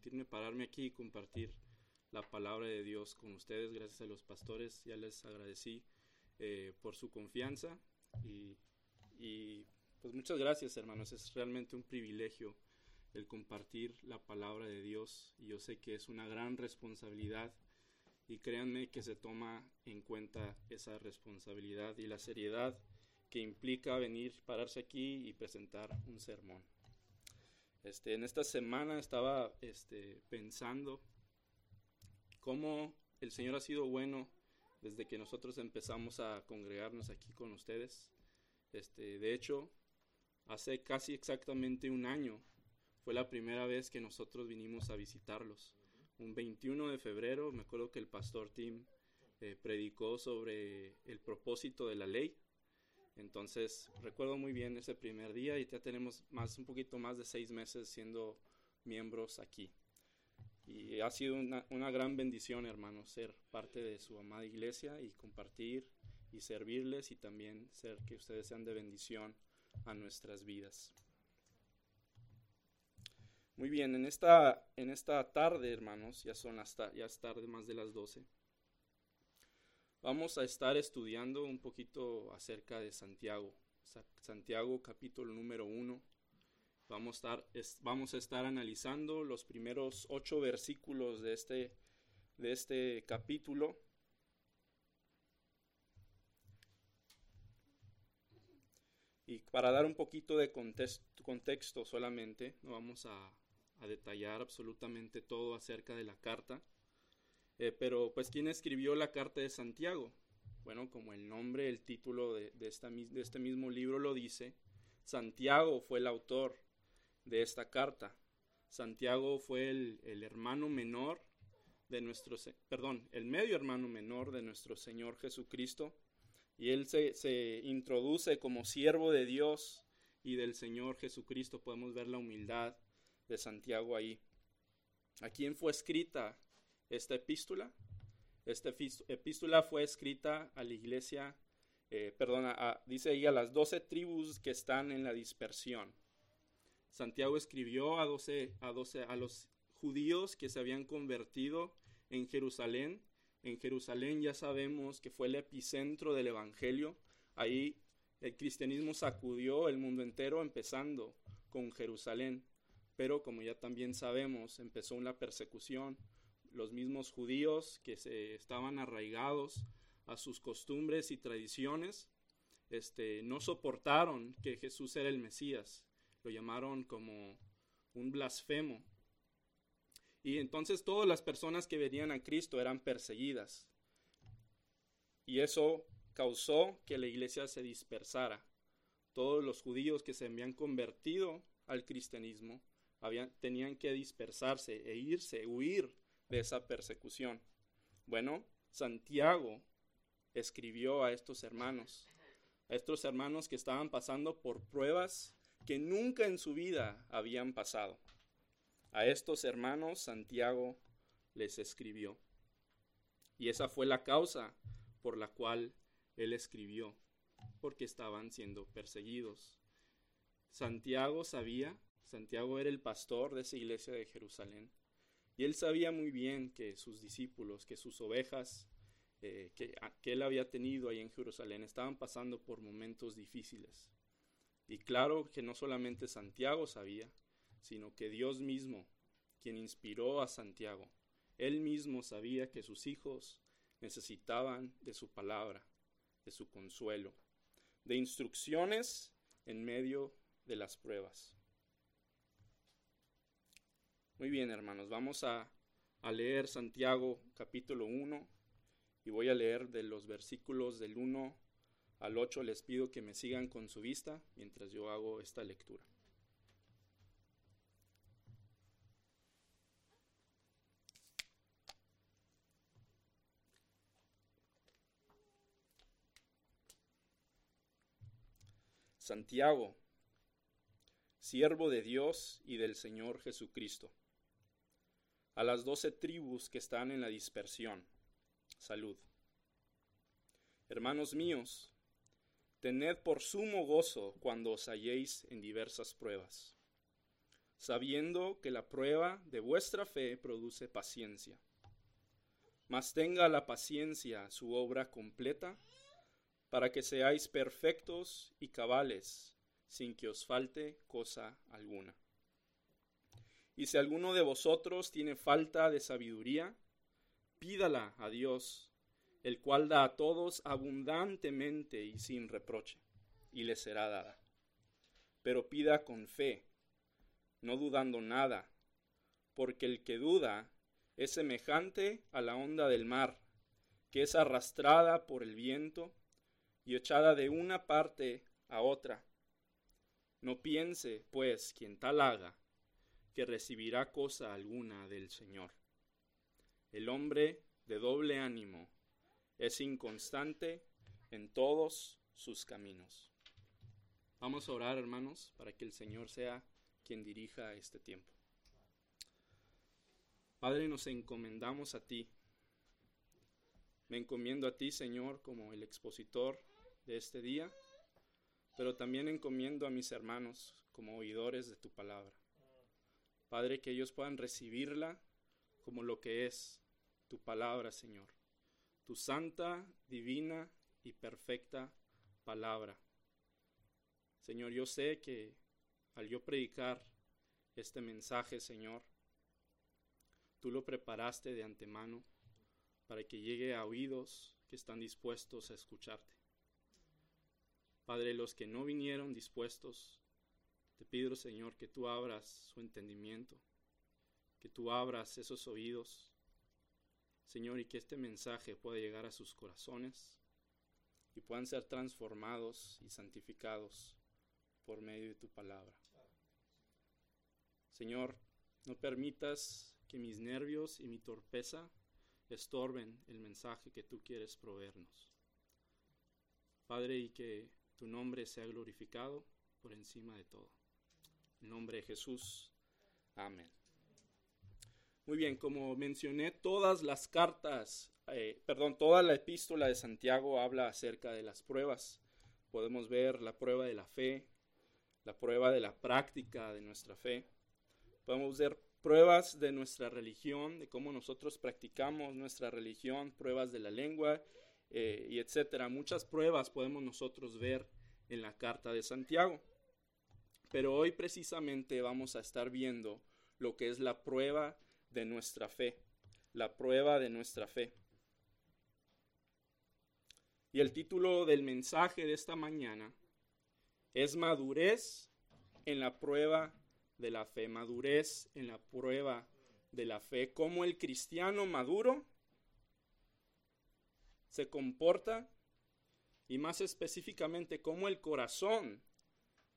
permitirme pararme aquí y compartir la palabra de Dios con ustedes. Gracias a los pastores, ya les agradecí eh, por su confianza y, y, pues muchas gracias hermanos. Es realmente un privilegio el compartir la palabra de Dios y yo sé que es una gran responsabilidad y créanme que se toma en cuenta esa responsabilidad y la seriedad que implica venir, pararse aquí y presentar un sermón. Este, en esta semana estaba este, pensando cómo el Señor ha sido bueno desde que nosotros empezamos a congregarnos aquí con ustedes. Este, de hecho, hace casi exactamente un año fue la primera vez que nosotros vinimos a visitarlos. Un 21 de febrero, me acuerdo que el pastor Tim eh, predicó sobre el propósito de la ley. Entonces, recuerdo muy bien ese primer día y ya tenemos más, un poquito más de seis meses siendo miembros aquí. Y ha sido una, una gran bendición, hermanos, ser parte de su amada iglesia y compartir y servirles y también ser que ustedes sean de bendición a nuestras vidas. Muy bien, en esta, en esta tarde, hermanos, ya son las ya es tarde más de las 12. Vamos a estar estudiando un poquito acerca de Santiago. Santiago capítulo número 1. Vamos a, estar, analizando los primeros ocho versículos de este, de este capítulo. Y para dar un poquito de contexto, solamente, no vamos a detallar absolutamente todo acerca de la carta. Eh, pero, pues, ¿quién escribió la carta de Santiago? Bueno, como el nombre, el título de, esta, de este mismo libro lo dice, Santiago fue el autor de esta carta. Santiago fue el, el hermano menor de nuestro, perdón, el medio hermano menor de nuestro Señor Jesucristo. Y él se, se introduce como siervo de Dios y del Señor Jesucristo. Podemos ver la humildad de Santiago ahí. ¿A quién fue escrita esta epístola? Esta epístola fue escrita a la iglesia, eh, perdona, dice ahí a las doce tribus que están en la dispersión. Santiago escribió a, 12, a, 12, a los judíos que se habían convertido en Jerusalén. En Jerusalén ya sabemos que fue el epicentro del Evangelio. Ahí el cristianismo sacudió el mundo entero, empezando con Jerusalén pero como ya también sabemos, empezó una persecución. Los mismos judíos que se estaban arraigados a sus costumbres y tradiciones, este, no soportaron que Jesús era el Mesías. Lo llamaron como un blasfemo. Y entonces todas las personas que venían a Cristo eran perseguidas. Y eso causó que la iglesia se dispersara. Todos los judíos que se habían convertido al cristianismo tenían que dispersarse e irse, huir de esa persecución. Bueno, Santiago escribió a estos hermanos, a estos hermanos que estaban pasando por pruebas que nunca en su vida habían pasado. A estos hermanos Santiago les escribió. Y esa fue la causa por la cual él escribió, porque estaban siendo perseguidos. Santiago sabía Santiago era el pastor de esa iglesia de Jerusalén. Y él sabía muy bien que sus discípulos, que sus ovejas eh, que, que él había tenido ahí en Jerusalén estaban pasando por momentos difíciles. Y claro que no solamente Santiago sabía, sino que Dios mismo, quien inspiró a Santiago, él mismo sabía que sus hijos necesitaban de su palabra, de su consuelo, de instrucciones en medio de las pruebas. Muy bien, hermanos, vamos a, leer Santiago capítulo 1 y voy a leer de los versículos del 1 al 8. Les pido que me sigan con su vista mientras yo hago esta lectura. Santiago, siervo de Dios y del Señor Jesucristo a las doce tribus que están en la dispersión. Salud. Hermanos míos, tened por sumo gozo cuando os halléis en diversas pruebas, sabiendo que la prueba de vuestra fe produce paciencia. Mas tenga la paciencia su obra completa, para que seáis perfectos y cabales, sin que os falte cosa alguna. Y si alguno de vosotros tiene falta de sabiduría, pídala a Dios, el cual da a todos abundantemente y sin reproche, y le será dada. Pero pida con fe, no dudando nada, porque el que duda es semejante a la onda del mar, que es arrastrada por el viento y echada de una parte a otra. No piense, pues, quien tal haga, que recibirá cosa alguna del Señor. El hombre de doble ánimo es inconstante en todos sus caminos. Vamos a orar, hermanos, para que el Señor sea quien dirija este tiempo. Padre, nos encomendamos a ti. Me encomiendo a ti, Señor, como el expositor de este día, pero también encomiendo a mis hermanos como oidores de tu palabra. Padre, que ellos puedan recibirla como lo que es tu palabra, Señor, tu santa, divina y perfecta palabra. Señor, yo sé que al yo predicar este mensaje, Señor, tú lo preparaste de antemano para que llegue a oídos que están dispuestos a escucharte. Padre, los que no vinieron dispuestos, te pido, Señor, que tú abras su entendimiento, que tú abras esos oídos, Señor, y que este mensaje pueda llegar a sus corazones y puedan ser transformados y santificados por medio de tu palabra. Señor, no permitas que mis nervios y mi torpeza estorben el mensaje que tú quieres proveernos. Padre, y que tu nombre sea glorificado por encima de todo. En nombre de Jesús. Amén. Muy bien, como mencioné, todas las cartas, eh, perdón, toda la epístola de Santiago habla acerca de las pruebas. Podemos ver la prueba de la fe, la prueba de la práctica de nuestra fe. Podemos ver pruebas de nuestra religión, de cómo nosotros practicamos nuestra religión, pruebas de la lengua eh, y etcétera. Muchas pruebas podemos nosotros ver en la carta de Santiago. Pero hoy precisamente vamos a estar viendo lo que es la prueba de nuestra fe, la prueba de nuestra fe. Y el título del mensaje de esta mañana es madurez en la prueba de la fe, madurez en la prueba de la fe, cómo el cristiano maduro se comporta y más específicamente cómo el corazón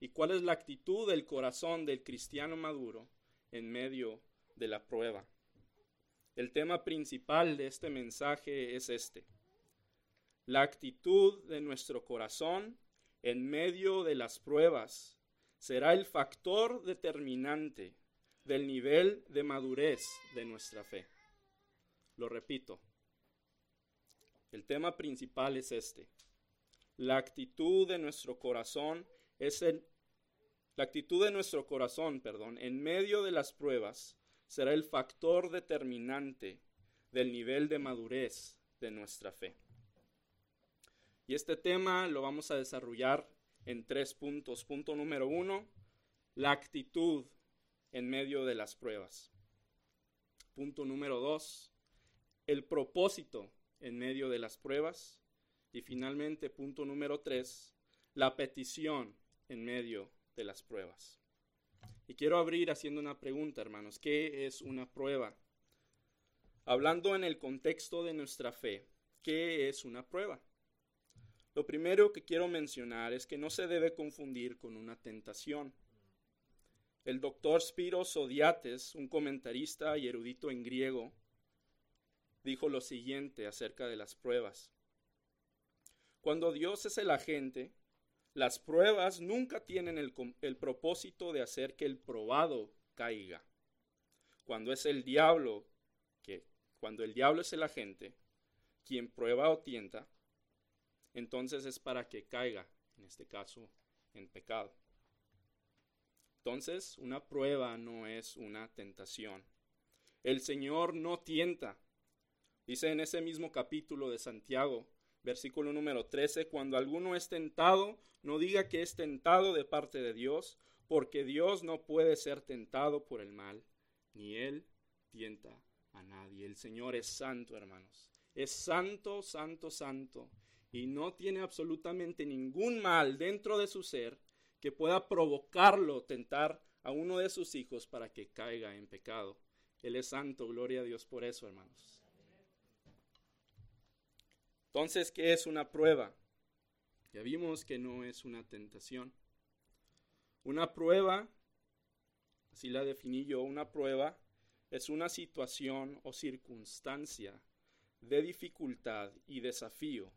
y cuál es la actitud del corazón del cristiano maduro en medio de la prueba. El tema principal de este mensaje es este. La actitud de nuestro corazón en medio de las pruebas será el factor determinante del nivel de madurez de nuestra fe. Lo repito, el tema principal es este. La actitud de nuestro corazón es el la actitud de nuestro corazón, perdón, en medio de las pruebas será el factor determinante del nivel de madurez de nuestra fe. Y este tema lo vamos a desarrollar en tres puntos. Punto número uno, la actitud en medio de las pruebas. Punto número dos, el propósito en medio de las pruebas. Y finalmente, punto número tres, la petición en medio de las pruebas. Y quiero abrir haciendo una pregunta, hermanos. ¿Qué es una prueba? Hablando en el contexto de nuestra fe, ¿qué es una prueba? Lo primero que quiero mencionar es que no se debe confundir con una tentación. El doctor Spiros Odiates, un comentarista y erudito en griego, dijo lo siguiente acerca de las pruebas. Cuando Dios es el agente, las pruebas nunca tienen el, propósito de hacer que el probado caiga. Cuando es el diablo, que cuando el diablo es el agente, quien prueba o tienta, entonces es para que caiga, en este caso, en pecado. Entonces, una prueba no es una tentación. El Señor no tienta. Dice en ese mismo capítulo de Santiago, versículo número 13, cuando alguno es tentado, no diga que es tentado de parte de Dios, porque Dios no puede ser tentado por el mal, ni Él tienta a nadie. El Señor es santo, hermanos. Es santo, santo, santo. Y no tiene absolutamente ningún mal dentro de su ser que pueda provocarlo, tentar a uno de sus hijos para que caiga en pecado. Él es santo, gloria a Dios por eso, hermanos. Entonces, ¿qué es una prueba? Ya vimos que no es una tentación. Una prueba, así la definí yo, una prueba es una situación o circunstancia de dificultad y desafío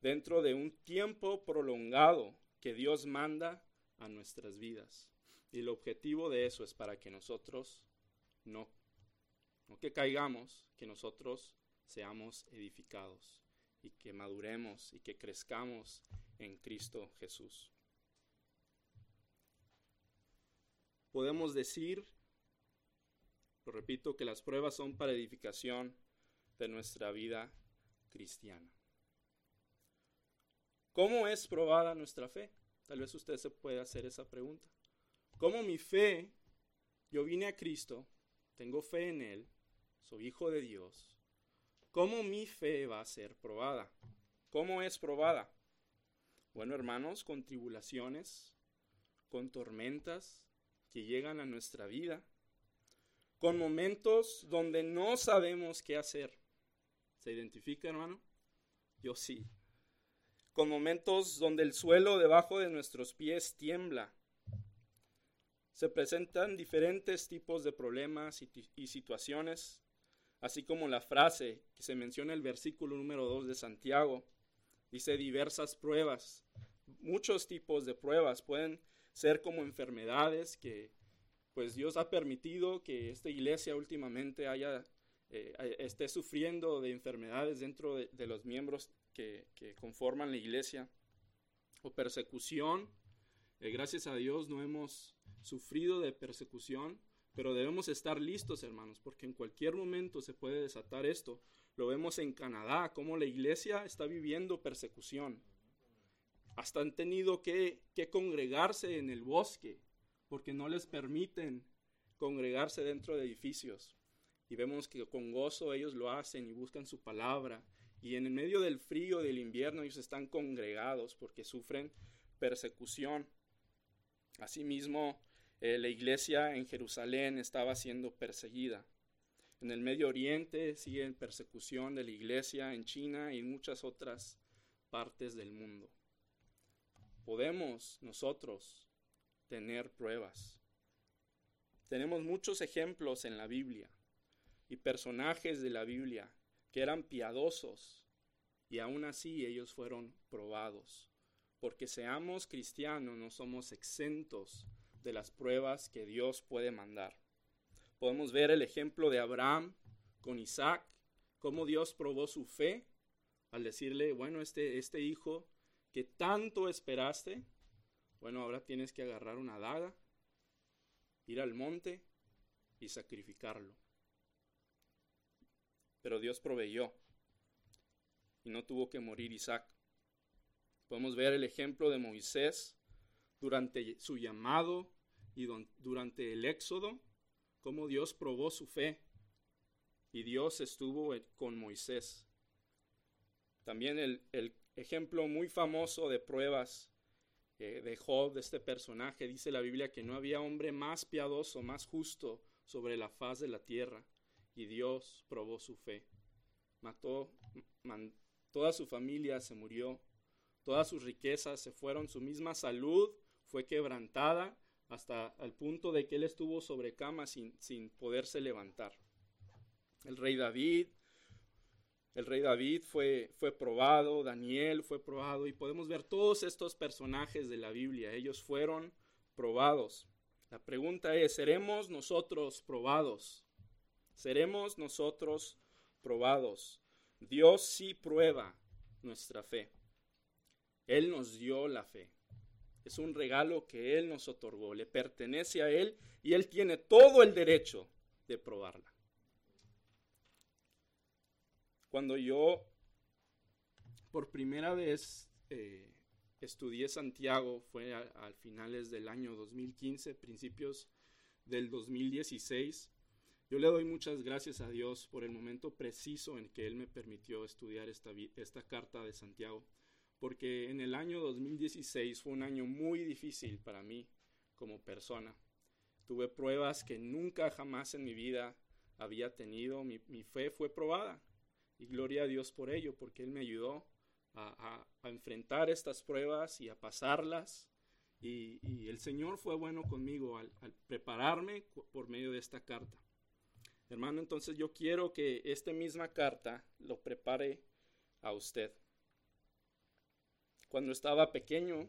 dentro de un tiempo prolongado que Dios manda a nuestras vidas. Y el objetivo de eso es para que nosotros no, no que caigamos, que nosotros seamos edificados que maduremos y que crezcamos en Cristo Jesús. Podemos decir, lo repito, que las pruebas son para edificación de nuestra vida cristiana. ¿Cómo es probada nuestra fe? Tal vez usted se pueda hacer esa pregunta. ¿Cómo mi fe, yo vine a Cristo, tengo fe en Él, soy hijo de Dios, ¿cómo mi fe va a ser probada? ¿Cómo es probada? Bueno, hermanos, con tribulaciones, con tormentas que llegan a nuestra vida, con momentos donde no sabemos qué hacer. ¿Se identifica, hermano? Yo sí. Con momentos donde el suelo debajo de nuestros pies tiembla. Se presentan diferentes tipos de problemas y, situaciones, así como la frase que se menciona en el versículo número 2 de Santiago. Dice diversas pruebas. Muchos tipos de pruebas pueden ser como enfermedades que pues Dios ha permitido que esta iglesia últimamente haya eh, esté sufriendo de enfermedades dentro de, los miembros que, conforman la iglesia o persecución. Eh, gracias a Dios no hemos sufrido de persecución, pero debemos estar listos, hermanos, porque en cualquier momento se puede desatar esto. Lo vemos en Canadá, cómo la iglesia está viviendo persecución. Hasta han tenido que, que congregarse en el bosque, porque no les permiten congregarse dentro de edificios. Y vemos que con gozo ellos lo hacen y buscan su palabra. Y en el medio del frío del invierno ellos están congregados porque sufren persecución. Asimismo, eh, la iglesia en Jerusalén estaba siendo perseguida. En el Medio Oriente siguen persecución de la iglesia, en China y en muchas otras partes del mundo. Podemos nosotros tener pruebas. Tenemos muchos ejemplos en la Biblia y personajes de la Biblia que eran piadosos y aún así ellos fueron probados. Porque seamos cristianos no somos exentos de las pruebas que Dios puede mandar. Podemos ver el ejemplo de Abraham con Isaac, cómo Dios probó su fe al decirle, bueno, este, este hijo que tanto esperaste, bueno, ahora tienes que agarrar una daga, ir al monte y sacrificarlo pero Dios proveyó y no tuvo que morir Isaac. Podemos ver el ejemplo de Moisés durante su llamado y durante el éxodo, cómo Dios probó su fe y Dios estuvo con Moisés. También el, ejemplo muy famoso de pruebas eh, de Job, de este personaje, dice la Biblia que no había hombre más piadoso, más justo sobre la faz de la tierra y Dios probó su fe. Mató, toda su familia se murió, todas sus riquezas se fueron, su misma salud fue quebrantada hasta el punto de que él estuvo sobre cama sin, sin poderse levantar. El rey David, el rey David fue, fue probado, Daniel fue probado y podemos ver todos estos personajes de la Biblia, ellos fueron probados. La pregunta es, ¿seremos nosotros probados? seremos nosotros probados. Dios sí prueba nuestra fe. Él nos dio la fe. Es un regalo que Él nos otorgó, le pertenece a Él y Él tiene todo el derecho de probarla. Cuando yo por primera vez eh, estudié Santiago, fue a, finales del año 2015, principios del 2016, yo le doy muchas gracias a Dios por el momento preciso en que Él me permitió estudiar esta, esta carta de Santiago, porque en el año 2016 fue un año muy difícil para mí como persona. Tuve pruebas que nunca jamás en mi vida había tenido, mi, fe fue probada y gloria a Dios por ello, porque Él me ayudó a, enfrentar estas pruebas y a pasarlas. Y, el Señor fue bueno conmigo al prepararme por medio de esta carta. Hermano, entonces yo quiero que esta misma carta lo prepare a usted. Cuando estaba pequeño,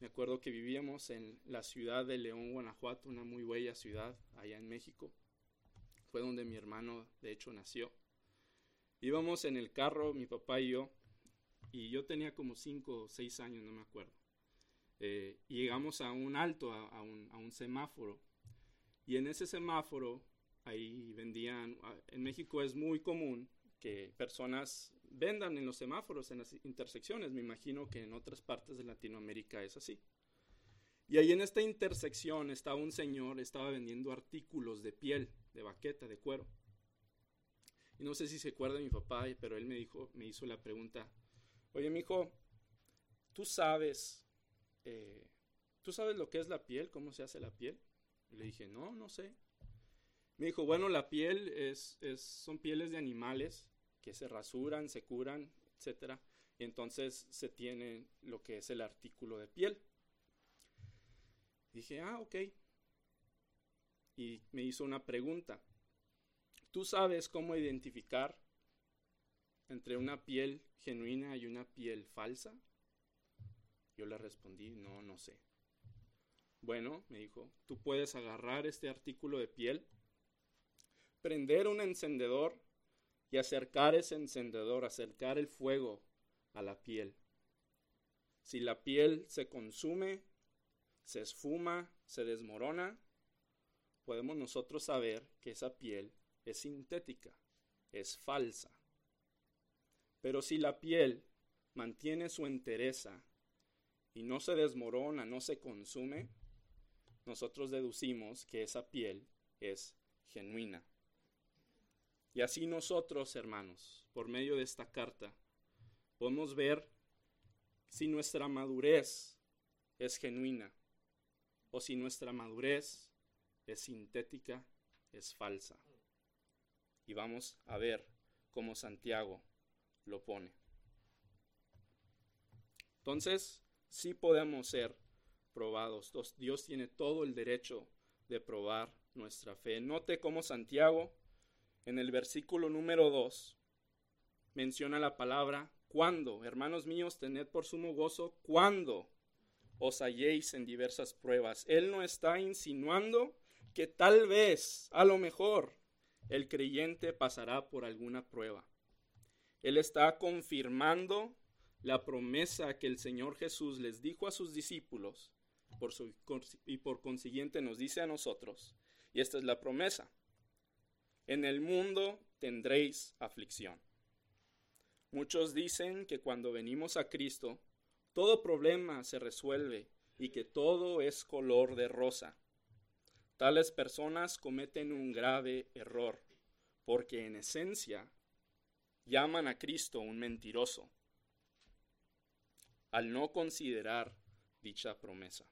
me acuerdo que vivíamos en la ciudad de León, Guanajuato, una muy bella ciudad allá en México. Fue donde mi hermano, de hecho, nació. Íbamos en el carro, mi papá y yo, y yo tenía como cinco o seis años, no me acuerdo. Eh, llegamos a un alto, a un semáforo. Y en ese semáforo ahí vendían, ah, en México es muy común que personas vendan en los semáforos, en las intersecciones, me imagino que en otras partes de Latinoamérica es así. Y ahí en esta intersección estaba un señor, estaba vendiendo artículos de piel, de baqueta, de cuero. Y no sé si se acuerda mi papá, pero él me dijo, me hizo la pregunta, oye, mi hijo, ¿tú sabes, eh, ¿tú sabes lo que es la piel? ¿Cómo se hace la piel? Y le dije, no, no sé. Me dijo, bueno, la piel es, son pieles de animales que se rasuran, se curan, etc. Y entonces se tiene lo que es el artículo de piel. Dije, ah, ok. Y me hizo una pregunta. ¿Tú sabes cómo identificar entre una piel genuina y una piel falsa? Yo le respondí, no, no sé. Bueno, me dijo, tú puedes agarrar este artículo de piel prender un encendedor y acercar ese encendedor, acercar el fuego a la piel. Si la piel se consume, se esfuma, se desmorona, podemos nosotros saber que esa piel es sintética, es falsa. Pero si la piel mantiene su entereza y no se desmorona, no se consume, nosotros deducimos que esa piel es genuina. Y así nosotros, hermanos, por medio de esta carta, podemos ver si nuestra madurez es genuina o si nuestra madurez es sintética, es falsa. Y vamos a ver cómo Santiago lo pone. Entonces, sí podemos ser probados. Dios tiene todo el derecho de probar nuestra fe. Note cómo Santiago en el versículo número 2 menciona la palabra cuando. Hermanos míos, tened por sumo gozo cuando os halléis en diversas pruebas. Él no está insinuando que tal vez, a lo mejor, el creyente pasará por alguna prueba. Él está confirmando la promesa que el Señor Jesús les dijo a sus discípulos y por consiguiente nos dice a nosotros. Y esta es la promesa. En el mundo tendréis aflicción. Muchos dicen que cuando venimos a Cristo, todo problema se resuelve y que todo es color de rosa. Tales personas cometen un grave error, porque en esencia llaman a Cristo un mentiroso, al no considerar dicha promesa.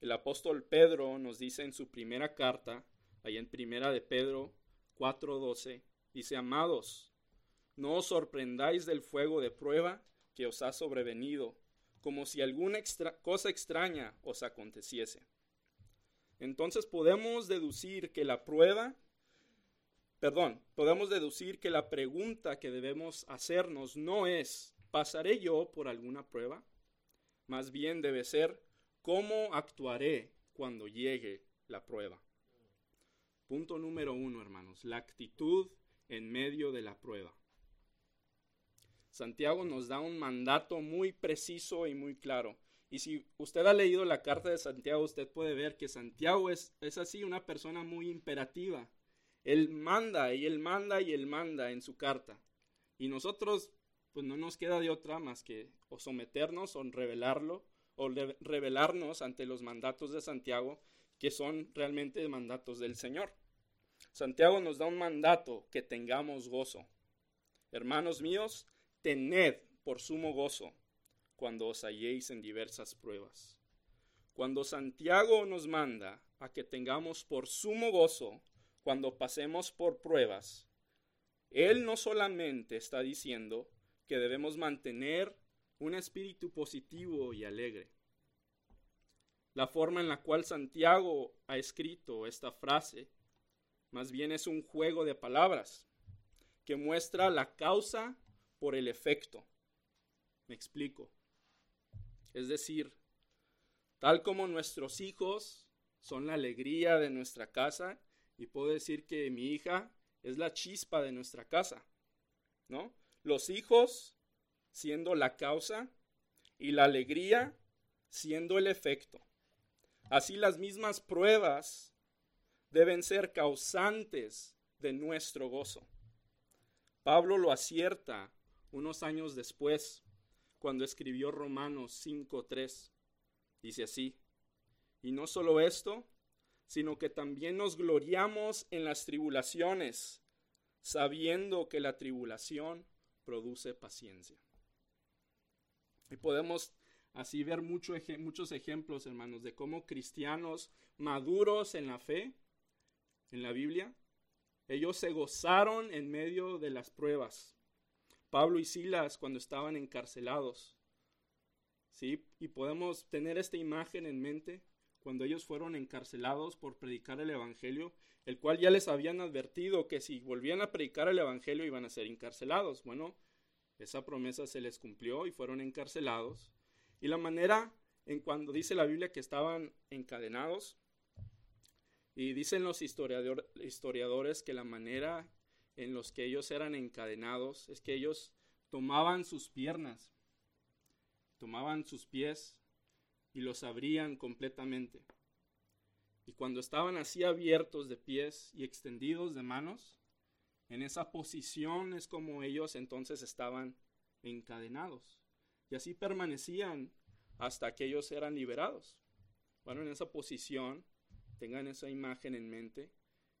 El apóstol Pedro nos dice en su primera carta, ahí en primera de Pedro 4:12 dice, amados, no os sorprendáis del fuego de prueba que os ha sobrevenido, como si alguna cosa extraña os aconteciese. Entonces podemos deducir que la prueba, perdón, podemos deducir que la pregunta que debemos hacernos no es, ¿pasaré yo por alguna prueba? Más bien debe ser, ¿cómo actuaré cuando llegue la prueba? Punto número uno, hermanos, la actitud en medio de la prueba. Santiago nos da un mandato muy preciso y muy claro. Y si usted ha leído la carta de Santiago, usted puede ver que Santiago es, es así una persona muy imperativa. Él manda y él manda y él manda en su carta. Y nosotros, pues no nos queda de otra más que o someternos o revelarlo o revelarnos ante los mandatos de Santiago, que son realmente mandatos del Señor. Santiago nos da un mandato que tengamos gozo. Hermanos míos, tened por sumo gozo cuando os halléis en diversas pruebas. Cuando Santiago nos manda a que tengamos por sumo gozo cuando pasemos por pruebas, Él no solamente está diciendo que debemos mantener un espíritu positivo y alegre. La forma en la cual Santiago ha escrito esta frase más bien es un juego de palabras que muestra la causa por el efecto. Me explico. Es decir, tal como nuestros hijos son la alegría de nuestra casa, y puedo decir que mi hija es la chispa de nuestra casa, ¿no? Los hijos siendo la causa y la alegría siendo el efecto. Así las mismas pruebas deben ser causantes de nuestro gozo. Pablo lo acierta unos años después, cuando escribió Romanos 5.3. Dice así, y no solo esto, sino que también nos gloriamos en las tribulaciones, sabiendo que la tribulación produce paciencia. Y podemos así ver muchos ejemplos, hermanos, de cómo cristianos maduros en la fe en la Biblia, ellos se gozaron en medio de las pruebas. Pablo y Silas cuando estaban encarcelados. ¿Sí? Y podemos tener esta imagen en mente cuando ellos fueron encarcelados por predicar el Evangelio, el cual ya les habían advertido que si volvían a predicar el Evangelio iban a ser encarcelados. Bueno, esa promesa se les cumplió y fueron encarcelados. Y la manera en cuando dice la Biblia que estaban encadenados, y dicen los historiadores que la manera en los que ellos eran encadenados es que ellos tomaban sus piernas, tomaban sus pies y los abrían completamente. Y cuando estaban así abiertos de pies y extendidos de manos, en esa posición es como ellos entonces estaban encadenados. Y así permanecían hasta que ellos eran liberados. Bueno, en esa posición Tengan esa imagen en mente.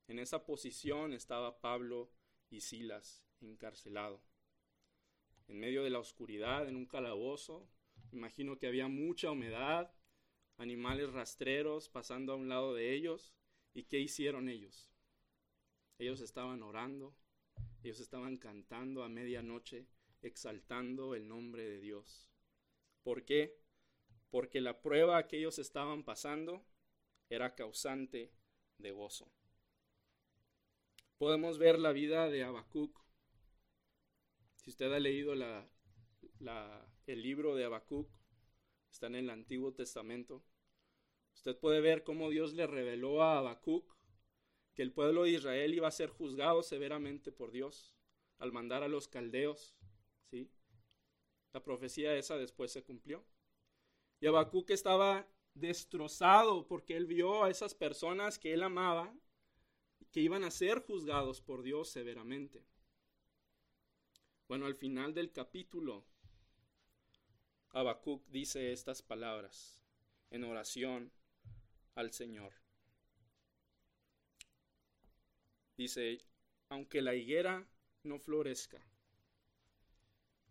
En esa posición estaba Pablo y Silas encarcelado. En medio de la oscuridad, en un calabozo, imagino que había mucha humedad, animales rastreros pasando a un lado de ellos. ¿Y qué hicieron ellos? Ellos estaban orando, ellos estaban cantando a medianoche, exaltando el nombre de Dios. ¿Por qué? Porque la prueba que ellos estaban pasando era causante de gozo. Podemos ver la vida de Habacuc. Si usted ha leído el libro de Habacuc, está en el Antiguo Testamento, usted puede ver cómo Dios le reveló a Habacuc que el pueblo de Israel iba a ser juzgado severamente por Dios al mandar a los caldeos. La profecía esa después se cumplió. Y Habacuc estaba destrozado porque él vio a esas personas que él amaba que iban a ser juzgados por Dios severamente. Bueno, al final del capítulo, Habacuc dice estas palabras en oración al Señor. Dice, aunque la higuera no florezca,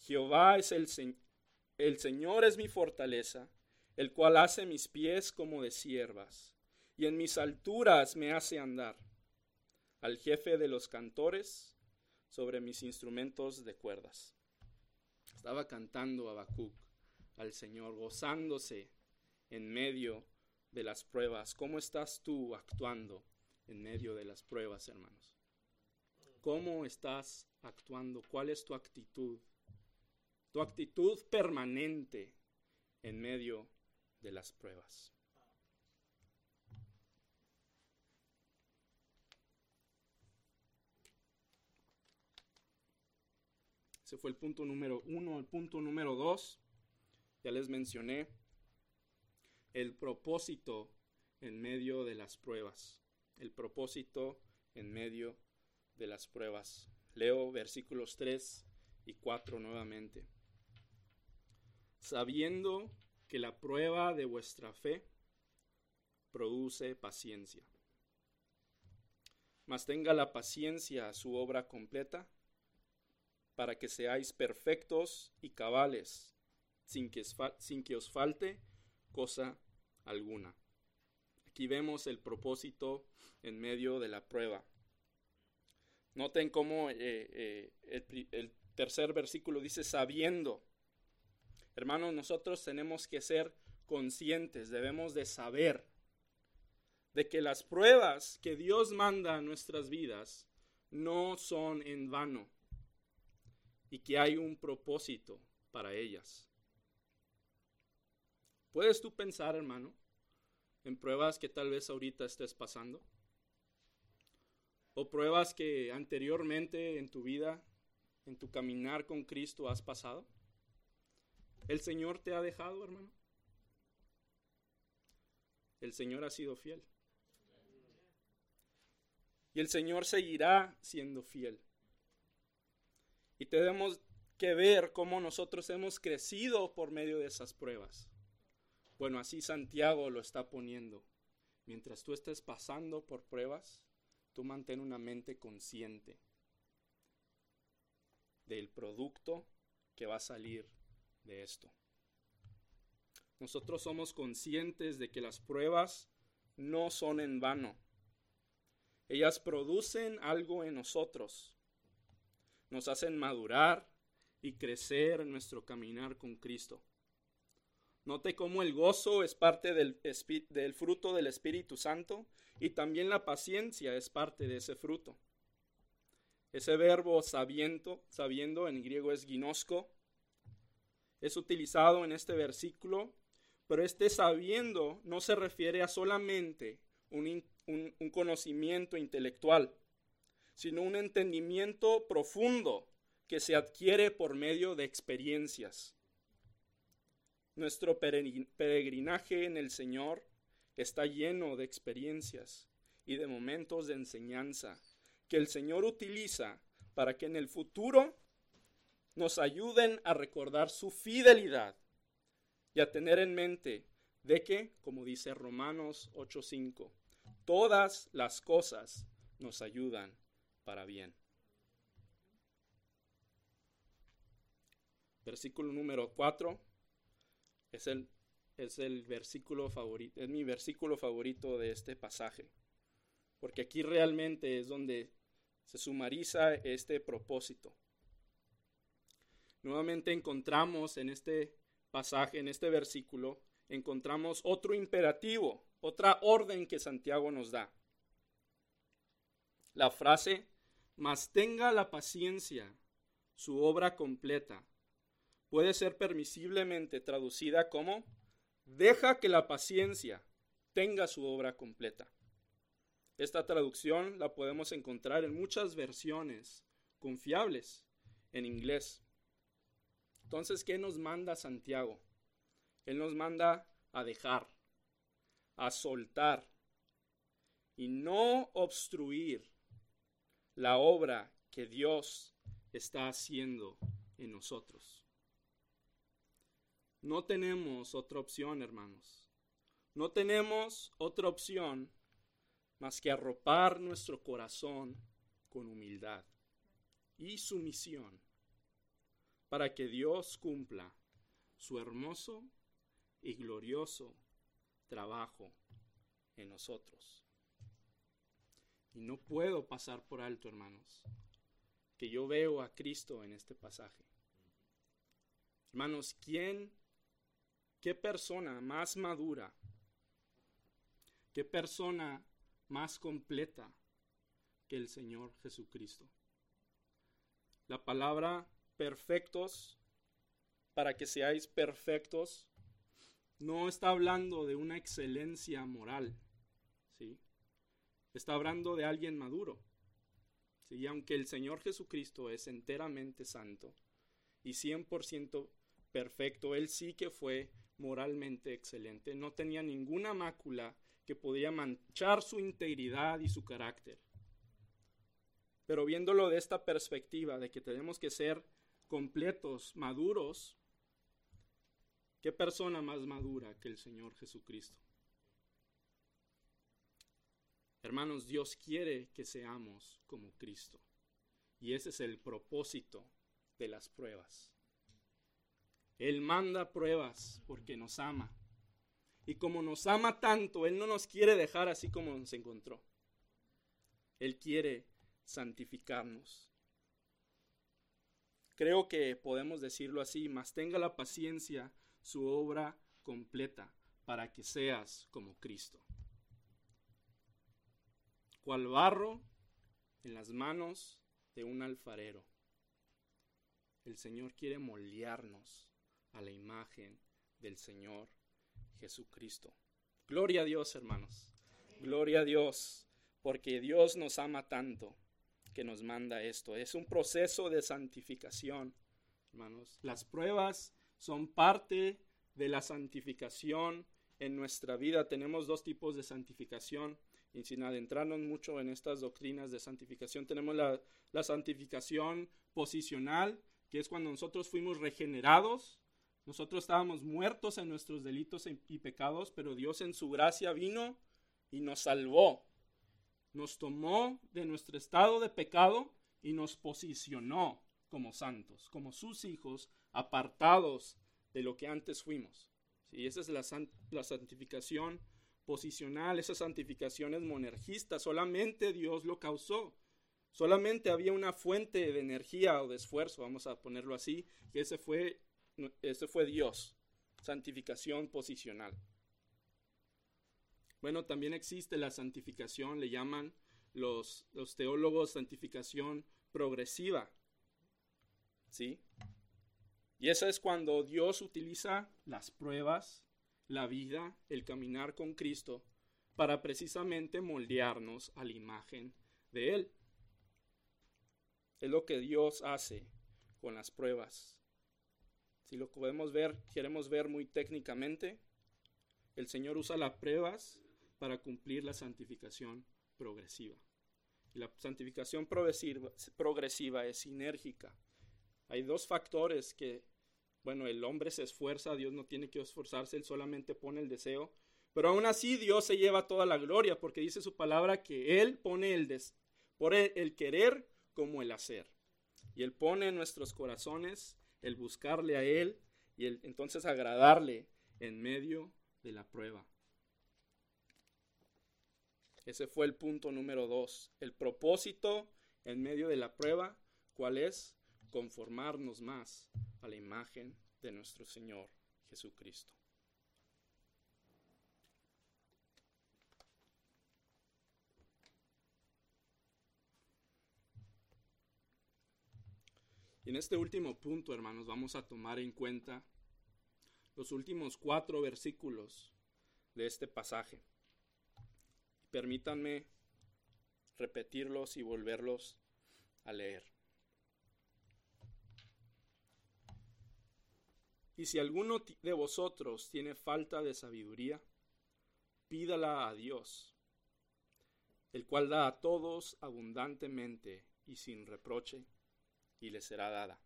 Jehová es el, el Señor es mi fortaleza el cual hace mis pies como de siervas, y en mis alturas me hace andar, al jefe de los cantores sobre mis instrumentos de cuerdas. Estaba cantando Habacuc al Señor, gozándose en medio de las pruebas? ¿Cómo estás tú actuando en medio de las pruebas, hermanos? ¿Cómo estás actuando? ¿Cuál es tu actitud? Tu actitud permanente en medio de las pruebas. Ese fue el punto número uno. El punto número dos, ya les mencioné, el propósito en medio de las pruebas. El propósito en medio de las pruebas. Leo versículos 3 y 4 nuevamente. Sabiendo que la prueba de vuestra fe produce paciencia. Mas tenga la paciencia su obra completa para que seáis perfectos y cabales, sin que, sin que os falte cosa alguna. Aquí vemos el propósito en medio de la prueba. Noten cómo eh, eh, el, el tercer versículo dice sabiendo. Hermanos, nosotros tenemos que ser conscientes, debemos de saber de que las pruebas que Dios manda a nuestras vidas no son en vano y que hay un propósito para ellas. ¿Puedes tú pensar, hermano, en pruebas que tal vez ahorita estés pasando? ¿O pruebas que anteriormente en tu vida, en tu caminar con Cristo has pasado? ¿El Señor te ha dejado, hermano? El Señor ha sido fiel. Y el Señor seguirá siendo fiel. Y tenemos que ver cómo nosotros hemos crecido por medio de esas pruebas. Bueno, así Santiago lo está poniendo. Mientras tú estés pasando por pruebas, tú mantén una mente consciente del producto que va a salir de esto. Nosotros somos conscientes de que las pruebas no son en vano. Ellas producen algo en nosotros nos hacen madurar y crecer en nuestro caminar con Cristo. Note cómo el gozo es parte del, fruto del Espíritu Santo y también la paciencia es parte de ese fruto. Ese verbo sabiendo, sabiendo en griego es ginosco, es utilizado en este versículo, pero este sabiendo no se refiere a solamente un, un conocimiento intelectual sino un entendimiento profundo que se adquiere por medio de experiencias. Nuestro peregrinaje en el Señor está lleno de experiencias y de momentos de enseñanza que el Señor utiliza para que en el futuro nos ayuden a recordar su fidelidad y a tener en mente de que, como dice Romanos 8:5, todas las cosas nos ayudan para bien. Versículo número 4 es el, es el versículo favorito, es mi versículo favorito de este pasaje, porque aquí realmente es donde se sumariza este propósito. Nuevamente encontramos en este pasaje, en este versículo, encontramos otro imperativo, otra orden que Santiago nos da. La frase mas tenga la paciencia su obra completa. Puede ser permisiblemente traducida como deja que la paciencia tenga su obra completa. Esta traducción la podemos encontrar en muchas versiones confiables en inglés. Entonces, ¿qué nos manda Santiago? Él nos manda a dejar, a soltar y no obstruir la obra que Dios está haciendo en nosotros. No tenemos otra opción, hermanos. No tenemos otra opción más que arropar nuestro corazón con humildad y sumisión para que Dios cumpla su hermoso y glorioso trabajo en nosotros. Y no puedo pasar por alto, hermanos, que yo veo a Cristo en este pasaje. Hermanos, ¿quién ¿qué persona más madura? ¿Qué persona más completa que el Señor Jesucristo? La palabra perfectos, para que seáis perfectos, no está hablando de una excelencia moral, ¿sí? Está hablando de alguien maduro. ¿sí? Aunque el Señor Jesucristo es enteramente santo y 100% perfecto, Él sí que fue moralmente excelente. No tenía ninguna mácula que podía manchar su integridad y su carácter. Pero viéndolo de esta perspectiva, de que tenemos que ser completos, maduros, ¿qué persona más madura que el Señor Jesucristo? Hermanos, Dios quiere que seamos como Cristo. Y ese es el propósito de las pruebas. Él manda pruebas porque nos ama. Y como nos ama tanto, Él no nos quiere dejar así como nos encontró. Él quiere santificarnos. Creo que podemos decirlo así, mas tenga la paciencia su obra completa para que seas como Cristo. Cual barro en las manos de un alfarero. El Señor quiere moldearnos a la imagen del Señor Jesucristo. Gloria a Dios, hermanos. Gloria a Dios, porque Dios nos ama tanto que nos manda esto. Es un proceso de santificación, hermanos. Las pruebas son parte de la santificación en nuestra vida. Tenemos dos tipos de santificación. Y sin adentrarnos mucho en estas doctrinas de santificación, tenemos la, la santificación posicional, que es cuando nosotros fuimos regenerados nosotros estábamos muertos en nuestros delitos y pecados, pero Dios en su gracia vino y nos salvó. Nos tomó de nuestro estado de pecado y nos posicionó como santos, como sus hijos, apartados de lo que antes fuimos. ¿Sí? Esa es la, la santificación posicional, esa santificación es monergista, solamente Dios lo causó. Solamente había una fuente de energía o de esfuerzo, vamos a ponerlo así, que ese fue ese fue Dios, santificación posicional. Bueno, también existe la santificación, le llaman los, los teólogos santificación progresiva. ¿Sí? Y esa es cuando Dios utiliza las pruebas, la vida, el caminar con Cristo, para precisamente moldearnos a la imagen de Él. Es lo que Dios hace con las pruebas. Si lo podemos ver, queremos ver muy técnicamente, el Señor usa las pruebas para cumplir la santificación progresiva. Y la santificación progresiva, es sinérgica. Hay dos factores que, bueno, el hombre se esfuerza, Dios no tiene que esforzarse, Él solamente pone el deseo. Pero aún así Dios se lleva toda la gloria porque dice su palabra que Él pone el, des, por el querer como el hacer. Y Él pone en nuestros corazones el buscarle a Él y el, entonces agradarle en medio de la prueba. Ese fue el punto número dos. El propósito en medio de la prueba, ¿cuál es? Conformarnos más a la imagen de nuestro Señor Jesucristo. Y en este último punto, hermanos, vamos a tomar en cuenta los últimos cuatro versículos de este pasaje. Permítanme repetirlos y volverlos a leer. Y si alguno de vosotros tiene falta de sabiduría, pídala a Dios, el cual da a todos abundantemente y sin reproche y le será dada.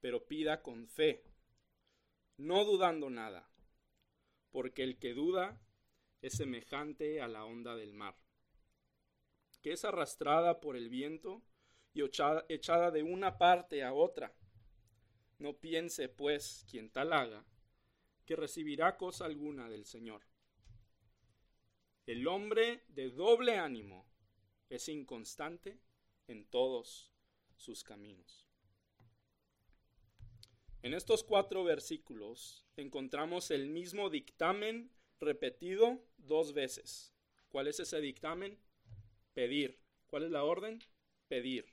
Pero pida con fe, no dudando nada, porque el que duda es semejante a la onda del mar, que es arrastrada por el viento y echada de una parte a otra. No piense, pues, quien tal haga, que recibirá cosa alguna del Señor. El hombre de doble ánimo es inconstante en todos sus caminos. En estos cuatro versículos encontramos el mismo dictamen repetido dos veces. ¿Cuál es ese dictamen? Pedir. ¿Cuál es la orden? Pedir.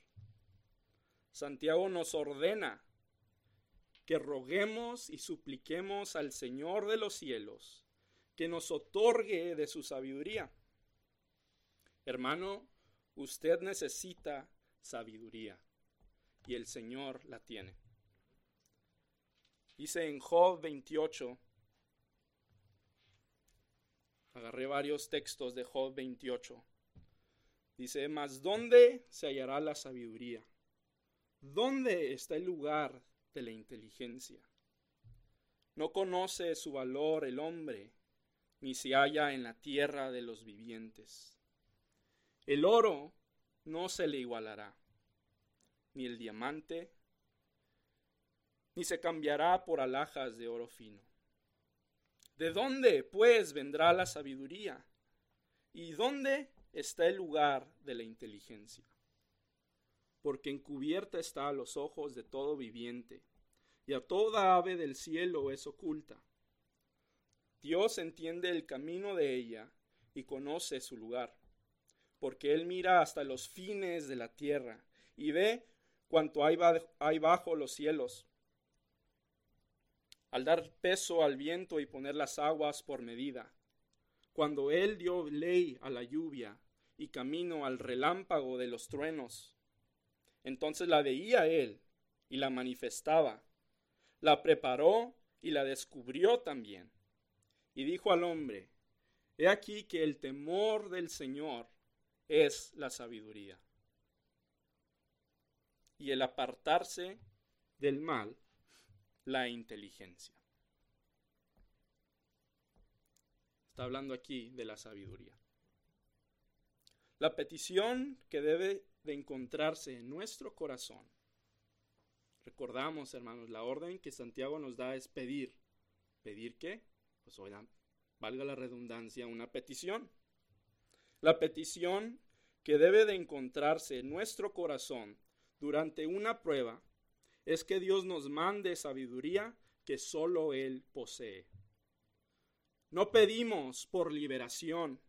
Santiago nos ordena que roguemos y supliquemos al Señor de los cielos que nos otorgue de su sabiduría. Hermano, usted necesita sabiduría y el Señor la tiene. Dice en Job 28, agarré varios textos de Job 28. Dice, mas ¿dónde se hallará la sabiduría? ¿Dónde está el lugar de la inteligencia? No conoce su valor el hombre, ni se halla en la tierra de los vivientes. El oro no se le igualará, ni el diamante, ni se cambiará por alhajas de oro fino. ¿De dónde, pues, vendrá la sabiduría? ¿Y dónde está el lugar de la inteligencia? Porque encubierta está a los ojos de todo viviente, y a toda ave del cielo es oculta. Dios entiende el camino de ella y conoce su lugar, porque Él mira hasta los fines de la tierra y ve cuanto hay, bajo los cielos. Al dar peso al viento y poner las aguas por medida, cuando Él dio ley a la lluvia y camino al relámpago de los truenos, entonces la veía Él y la manifestaba, la preparó y la descubrió también y dijo al hombre, He aquí que el temor del Señor es la sabiduría. Y el apartarse del mal, la inteligencia. Está hablando aquí de la sabiduría. La petición que debe de encontrarse en nuestro corazón. Recordamos, hermanos, la orden que Santiago nos da es pedir. ¿Pedir qué? pues oigan, valga la redundancia, una petición. La petición que debe de encontrarse en nuestro corazón durante una prueba es que Dios nos mande sabiduría que solo Él posee. No pedimos por liberación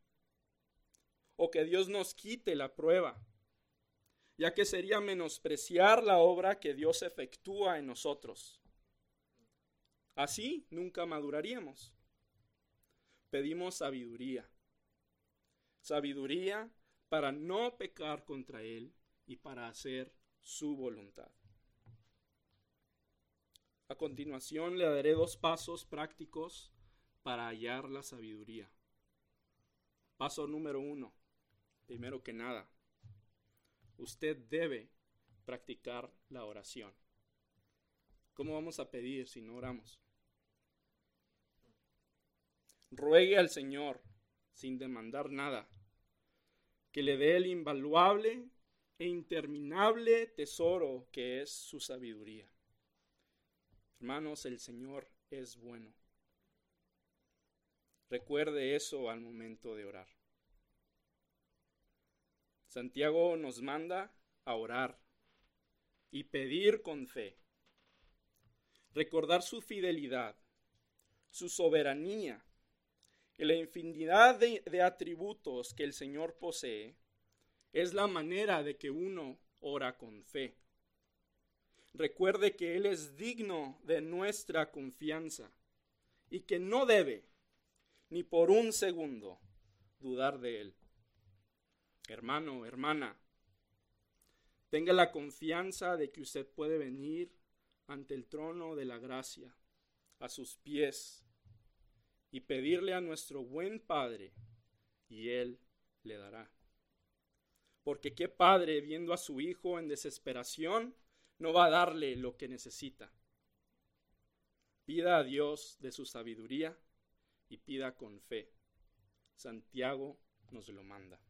o que Dios nos quite la prueba, ya que sería menospreciar la obra que Dios efectúa en nosotros. Así nunca maduraríamos pedimos sabiduría. Sabiduría para no pecar contra Él y para hacer su voluntad. A continuación le daré dos pasos prácticos para hallar la sabiduría. Paso número uno. Primero que nada, usted debe practicar la oración. ¿Cómo vamos a pedir si no oramos? ruegue al Señor, sin demandar nada, que le dé el invaluable e interminable tesoro que es su sabiduría. Hermanos, el Señor es bueno. Recuerde eso al momento de orar. Santiago nos manda a orar y pedir con fe. Recordar su fidelidad, su soberanía y la infinidad de, atributos que el Señor posee es la manera de que uno ora con fe. Recuerde que Él es digno de nuestra confianza y que no debe ni por un segundo dudar de Él. Hermano, hermana, tenga la confianza de que usted puede venir ante el trono de la gracia, a sus pies, y pedirle a nuestro buen Padre, y Él le dará. Porque qué padre, viendo a su hijo en desesperación, no va a darle lo que necesita. Pida a Dios de su sabiduría y pida con fe. Santiago nos lo manda.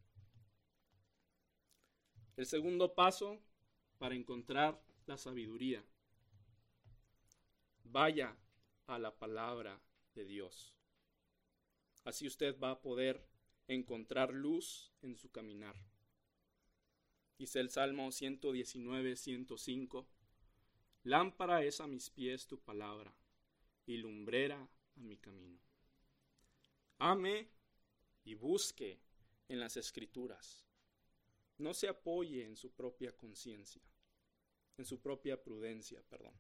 El segundo paso para encontrar la sabiduría. Vaya a la palabra de Dios. Así usted va a poder encontrar luz en su caminar. Dice el Salmo 119, 105, Lámpara es a mis pies tu palabra y lumbrera a mi camino. Ame y busque en las escrituras. No se apoye en su propia conciencia, en su propia prudencia, perdón.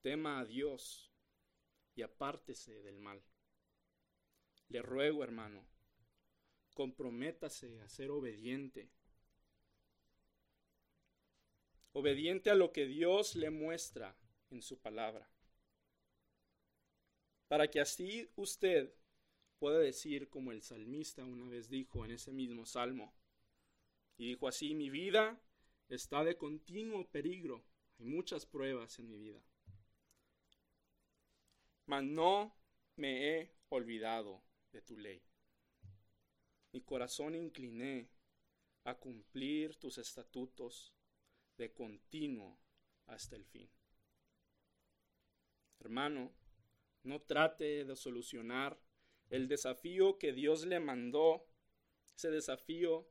Tema a Dios y apártese del mal. Le ruego, hermano, comprométase a ser obediente. Obediente a lo que Dios le muestra en su palabra. Para que así usted pueda decir como el salmista una vez dijo en ese mismo salmo. Y dijo así, mi vida está de continuo peligro. Hay muchas pruebas en mi vida. Mas no me he olvidado de tu ley. Mi corazón incliné a cumplir tus estatutos de continuo hasta el fin. Hermano, no trate de solucionar el desafío que Dios le mandó, ese desafío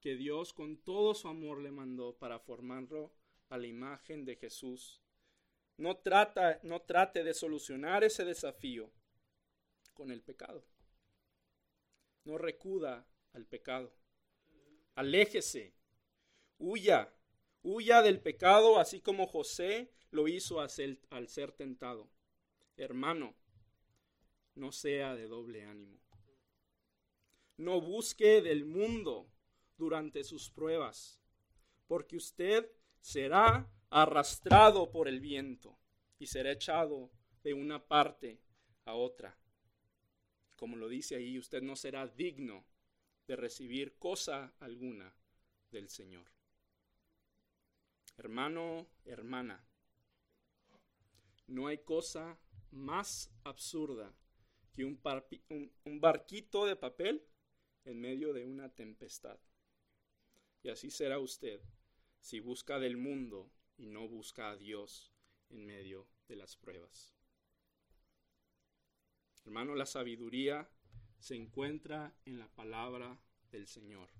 que Dios con todo su amor le mandó para formarlo a la imagen de Jesús. No, trata, no trate de solucionar ese desafío con el pecado. No recuda al pecado. Aléjese. Huya. Huya del pecado así como José lo hizo al ser tentado. Hermano, no sea de doble ánimo. No busque del mundo durante sus pruebas, porque usted será arrastrado por el viento y será echado de una parte a otra. Como lo dice ahí, usted no será digno de recibir cosa alguna del Señor. Hermano, hermana, no hay cosa más absurda que un, barquito de papel en medio de una tempestad. Y así será usted si busca del mundo y no busca a Dios en medio de las pruebas. Hermano, la sabiduría se encuentra en la palabra del Señor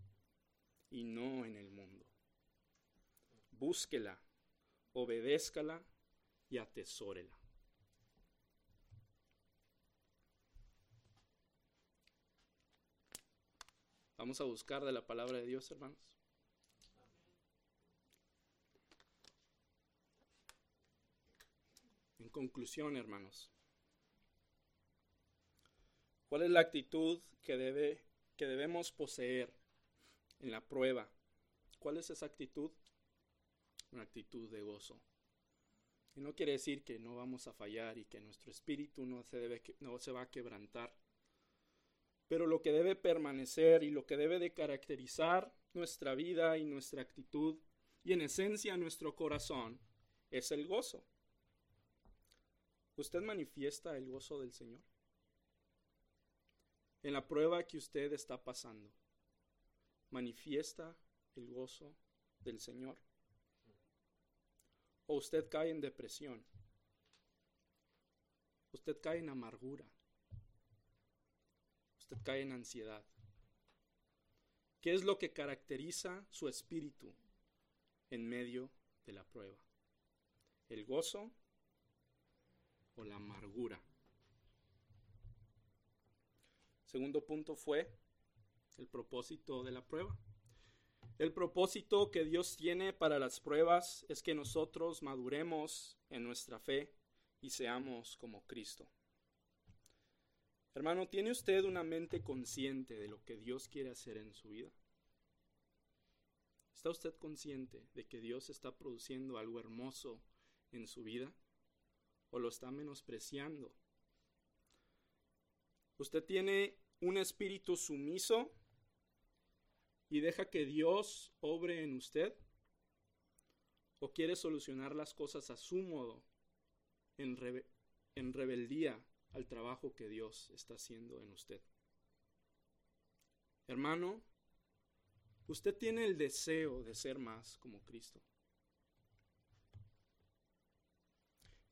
y no en el mundo. Búsquela, obedézcala y atesórela. Vamos a buscar de la palabra de Dios, hermanos. En conclusión, hermanos, ¿cuál es la actitud que, debe, que debemos poseer en la prueba? ¿Cuál es esa actitud? Una actitud de gozo. Y no quiere decir que no vamos a fallar y que nuestro espíritu no se, debe, no se va a quebrantar pero lo que debe permanecer y lo que debe de caracterizar nuestra vida y nuestra actitud y en esencia nuestro corazón es el gozo. ¿Usted manifiesta el gozo del Señor? En la prueba que usted está pasando, ¿manifiesta el gozo del Señor? ¿O usted cae en depresión? ¿Usted cae en amargura? cae en ansiedad. ¿Qué es lo que caracteriza su espíritu en medio de la prueba? ¿El gozo o la amargura? Segundo punto fue el propósito de la prueba. El propósito que Dios tiene para las pruebas es que nosotros maduremos en nuestra fe y seamos como Cristo. Hermano, ¿tiene usted una mente consciente de lo que Dios quiere hacer en su vida? ¿Está usted consciente de que Dios está produciendo algo hermoso en su vida? ¿O lo está menospreciando? ¿Usted tiene un espíritu sumiso y deja que Dios obre en usted? ¿O quiere solucionar las cosas a su modo, en, en rebeldía al trabajo que Dios está haciendo en usted. Hermano, usted tiene el deseo de ser más como Cristo.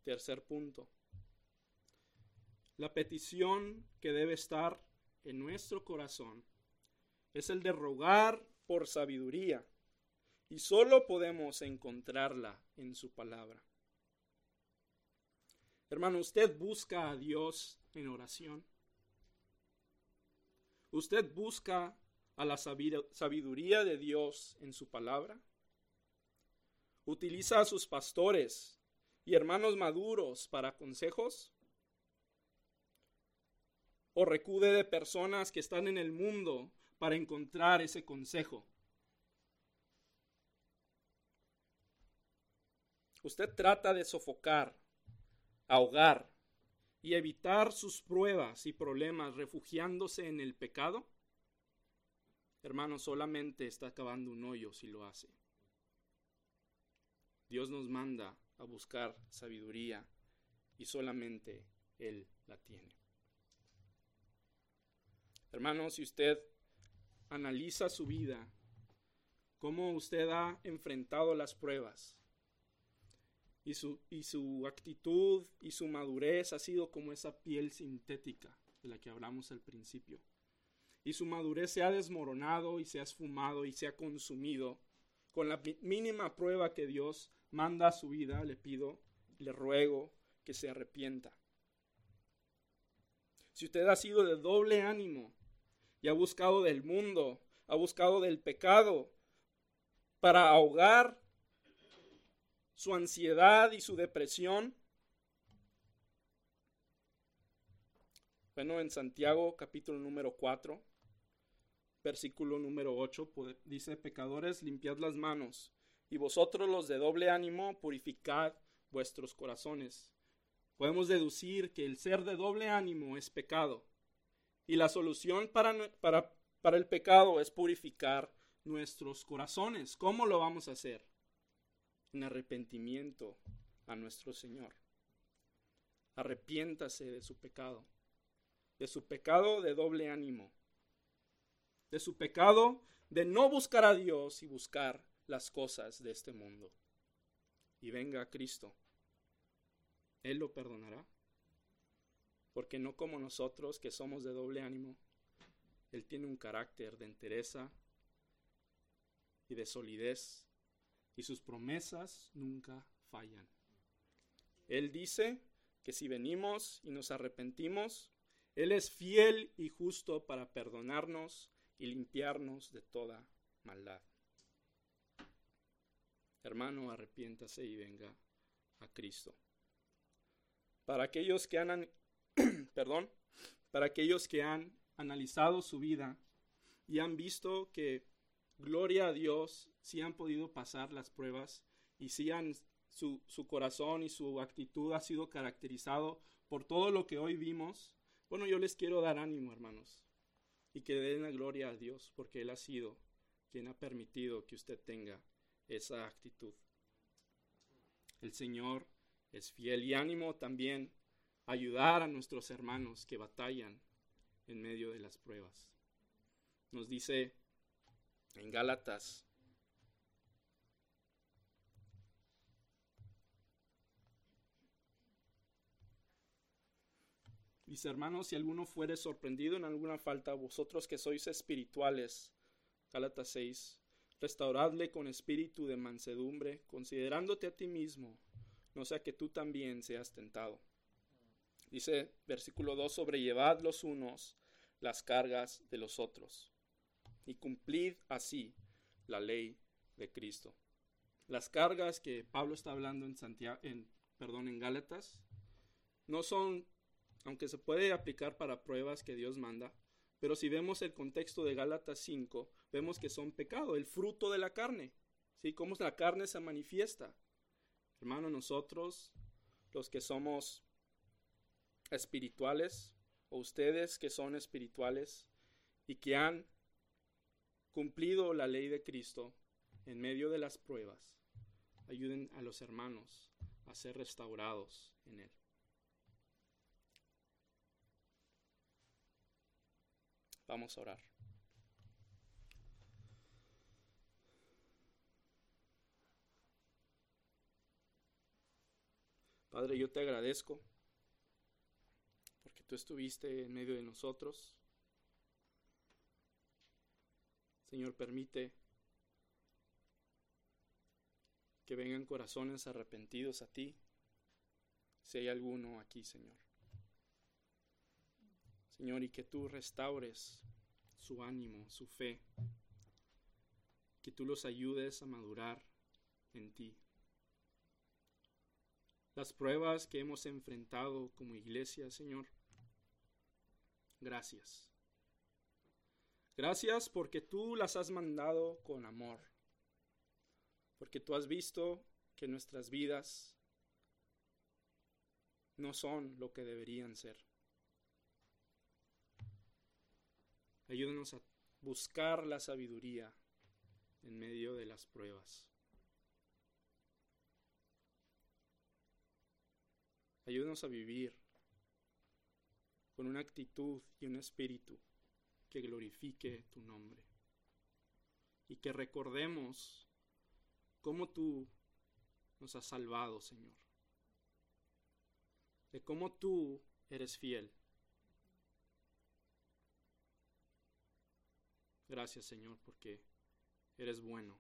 Tercer punto. La petición que debe estar en nuestro corazón es el de rogar por sabiduría y solo podemos encontrarla en su palabra. Hermano, ¿usted busca a Dios en oración? ¿Usted busca a la sabiduría de Dios en su palabra? ¿Utiliza a sus pastores y hermanos maduros para consejos? ¿O recude de personas que están en el mundo para encontrar ese consejo? Usted trata de sofocar, ahogar y evitar sus pruebas y problemas refugiándose en el pecado. Hermano, solamente está acabando un hoyo si lo hace. Dios nos manda a buscar sabiduría y solamente Él la tiene. Hermano, si usted analiza su vida, cómo usted ha enfrentado las pruebas, y su, y su actitud y su madurez ha sido como esa piel sintética de la que hablamos al principio. Y su madurez se ha desmoronado y se ha esfumado y se ha consumido. Con la mínima prueba que Dios manda a su vida, le pido, le ruego que se arrepienta. Si usted ha sido de doble ánimo y ha buscado del mundo, ha buscado del pecado para ahogar su ansiedad y su depresión. Bueno, en Santiago capítulo número 4, versículo número 8, dice, pecadores, limpiad las manos, y vosotros los de doble ánimo, purificad vuestros corazones. Podemos deducir que el ser de doble ánimo es pecado, y la solución para, para, para el pecado es purificar nuestros corazones. ¿Cómo lo vamos a hacer? en arrepentimiento a nuestro Señor. Arrepiéntase de su pecado, de su pecado de doble ánimo, de su pecado de no buscar a Dios y buscar las cosas de este mundo. Y venga a Cristo. Él lo perdonará. Porque no como nosotros que somos de doble ánimo, Él tiene un carácter de entereza y de solidez y sus promesas nunca fallan. Él dice que si venimos y nos arrepentimos, Él es fiel y justo para perdonarnos y limpiarnos de toda maldad. Hermano, arrepiéntase y venga a Cristo. Para aquellos que han, perdón, para aquellos que han analizado su vida y han visto que gloria a Dios, si han podido pasar las pruebas y si han, su, su corazón y su actitud ha sido caracterizado por todo lo que hoy vimos. Bueno, yo les quiero dar ánimo, hermanos, y que den la gloria a Dios, porque Él ha sido quien ha permitido que usted tenga esa actitud. El Señor es fiel y ánimo también ayudar a nuestros hermanos que batallan en medio de las pruebas. Nos dice en Gálatas. Dice, hermanos, si alguno fuere sorprendido en alguna falta, vosotros que sois espirituales, Gálatas 6, restauradle con espíritu de mansedumbre, considerándote a ti mismo, no sea que tú también seas tentado. Dice versículo 2, sobrellevad los unos las cargas de los otros y cumplid así la ley de Cristo. Las cargas que Pablo está hablando en Santiago, en, perdón, en Gálatas, no son, aunque se puede aplicar para pruebas que Dios manda, pero si vemos el contexto de Gálatas 5, vemos que son pecado, el fruto de la carne. ¿Sí? Cómo la carne se manifiesta. Hermano, nosotros, los que somos espirituales, o ustedes que son espirituales y que han cumplido la ley de Cristo en medio de las pruebas, ayuden a los hermanos a ser restaurados en Él. Vamos a orar. Padre, yo te agradezco tú estuviste en medio de nosotros Señor, permite que vengan corazones arrepentidos a ti, si hay alguno aquí, Señor. Señor, y que tú restaures su ánimo, su fe, que tú los ayudes a madurar en ti. Las pruebas que hemos enfrentado como iglesia, Señor, gracias. Gracias porque tú las has mandado con amor, porque tú has visto que nuestras vidas no son lo que deberían ser. Ayúdanos a buscar la sabiduría en medio de las pruebas. Ayúdanos a vivir con una actitud y un espíritu que glorifique tu nombre. Y que recordemos cómo tú nos has salvado, Señor. De cómo tú eres fiel. Gracias, Señor, porque eres bueno.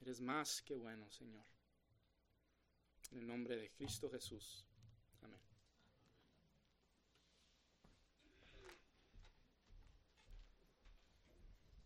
Eres más que bueno, Señor. En el nombre de Cristo Jesús.